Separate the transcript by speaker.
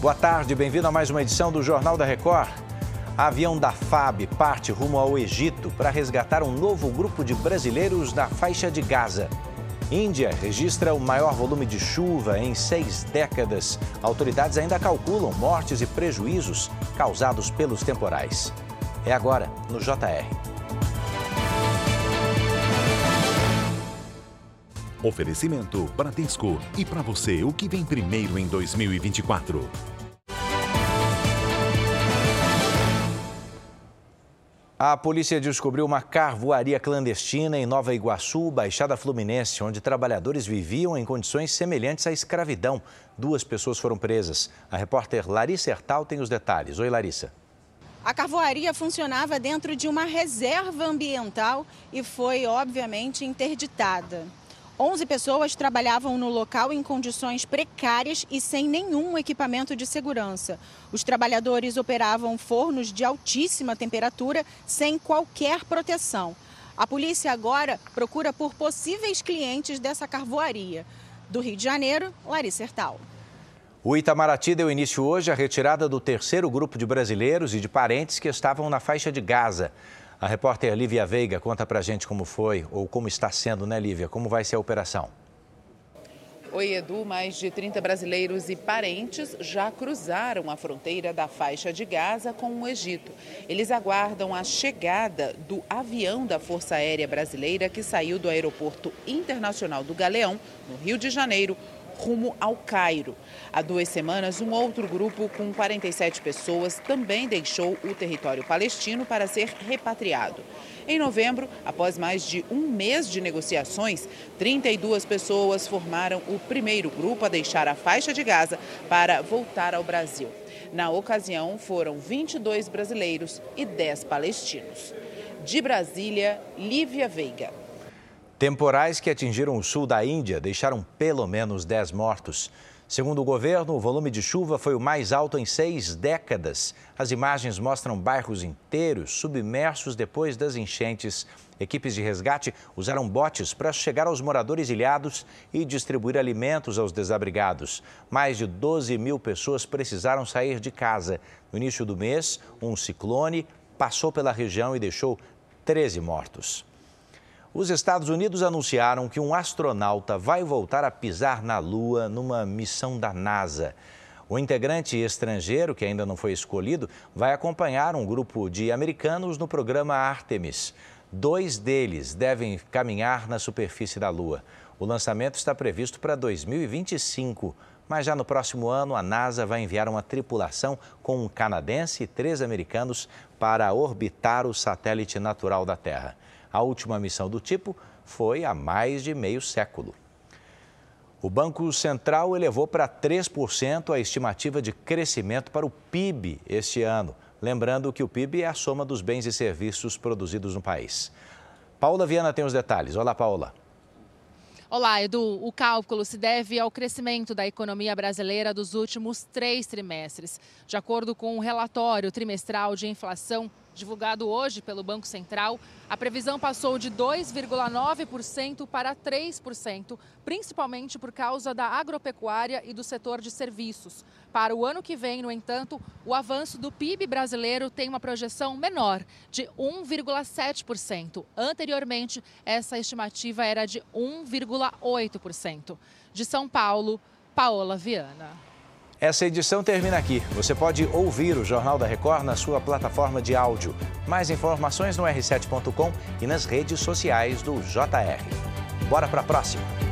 Speaker 1: Boa tarde, bem-vindo a mais uma edição do Jornal da Record. avião da FAB parte rumo ao Egito para resgatar um novo grupo de brasileiros na faixa de Gaza. Índia registra o maior volume de chuva em seis décadas. Autoridades ainda calculam mortes e prejuízos causados pelos temporais. É agora, no JR.
Speaker 2: Oferecimento Bradesco. E para você, o que vem primeiro em 2024?
Speaker 1: A polícia descobriu uma carvoaria clandestina em Nova Iguaçu, Baixada Fluminense, onde trabalhadores viviam em condições semelhantes à escravidão. Duas pessoas foram presas. A repórter Larissa Hertal tem os detalhes. Oi, Larissa.
Speaker 3: A carvoaria funcionava dentro de uma reserva ambiental e foi, obviamente, interditada. 11 pessoas trabalhavam no local em condições precárias e sem nenhum equipamento de segurança. Os trabalhadores operavam fornos de altíssima temperatura sem qualquer proteção. A polícia agora procura por possíveis clientes dessa carvoaria. Do Rio de Janeiro, Larissa Hertal.
Speaker 1: O Itamaraty deu início hoje à retirada do terceiro grupo de brasileiros e de parentes que estavam na faixa de Gaza. A repórter Lívia Veiga conta pra gente como foi ou como está sendo, né, Lívia? Como vai ser a operação?
Speaker 4: Oi, Edu. Mais de 30 brasileiros e parentes já cruzaram a fronteira da faixa de Gaza com o Egito. Eles aguardam a chegada do avião da Força Aérea Brasileira que saiu do Aeroporto Internacional do Galeão, no Rio de Janeiro, rumo ao Cairo. Há duas semanas, um outro grupo com 47 pessoas também deixou o território palestino para ser repatriado. Em novembro, após mais de um mês de negociações, 32 pessoas formaram o primeiro grupo a deixar a faixa de Gaza para voltar ao Brasil. Na ocasião, foram 22 brasileiros e 10 palestinos. De Brasília, Lívia Veiga.
Speaker 1: Temporais que atingiram o sul da Índia deixaram pelo menos 10 mortos. Segundo o governo, o volume de chuva foi o mais alto em seis décadas. As imagens mostram bairros inteiros submersos depois das enchentes. Equipes de resgate usaram botes para chegar aos moradores ilhados e distribuir alimentos aos desabrigados. Mais de 12 mil pessoas precisaram sair de casa. No início do mês, um ciclone passou pela região e deixou 13 mortos. Os Estados Unidos anunciaram que um astronauta vai voltar a pisar na Lua numa missão da NASA. O integrante estrangeiro, que ainda não foi escolhido, vai acompanhar um grupo de americanos no programa Artemis. Dois deles devem caminhar na superfície da Lua. O lançamento está previsto para 2025, mas já no próximo ano a NASA vai enviar uma tripulação com um canadense e três americanos para orbitar o satélite natural da Terra. A última missão do tipo foi há mais de meio século. O Banco Central elevou para 3% a estimativa de crescimento para o PIB este ano. Lembrando que o PIB é a soma dos bens e serviços produzidos no país. Paula Viana tem os detalhes. Olá, Paula.
Speaker 5: Olá, Edu. O cálculo se deve ao crescimento da economia brasileira dos últimos três trimestres. De acordo com o um relatório trimestral de inflação divulgado hoje pelo Banco Central, a previsão passou de 2,9% para 3%, principalmente por causa da agropecuária e do setor de serviços. Para o ano que vem, no entanto, o avanço do PIB brasileiro tem uma projeção menor, de 1,7%. Anteriormente, essa estimativa era de 1,8%. De São Paulo, Paola Viana.
Speaker 1: Essa edição termina aqui. Você pode ouvir o Jornal da Record na sua plataforma de áudio. Mais informações no r7.com e nas redes sociais do JR. Bora para a próxima!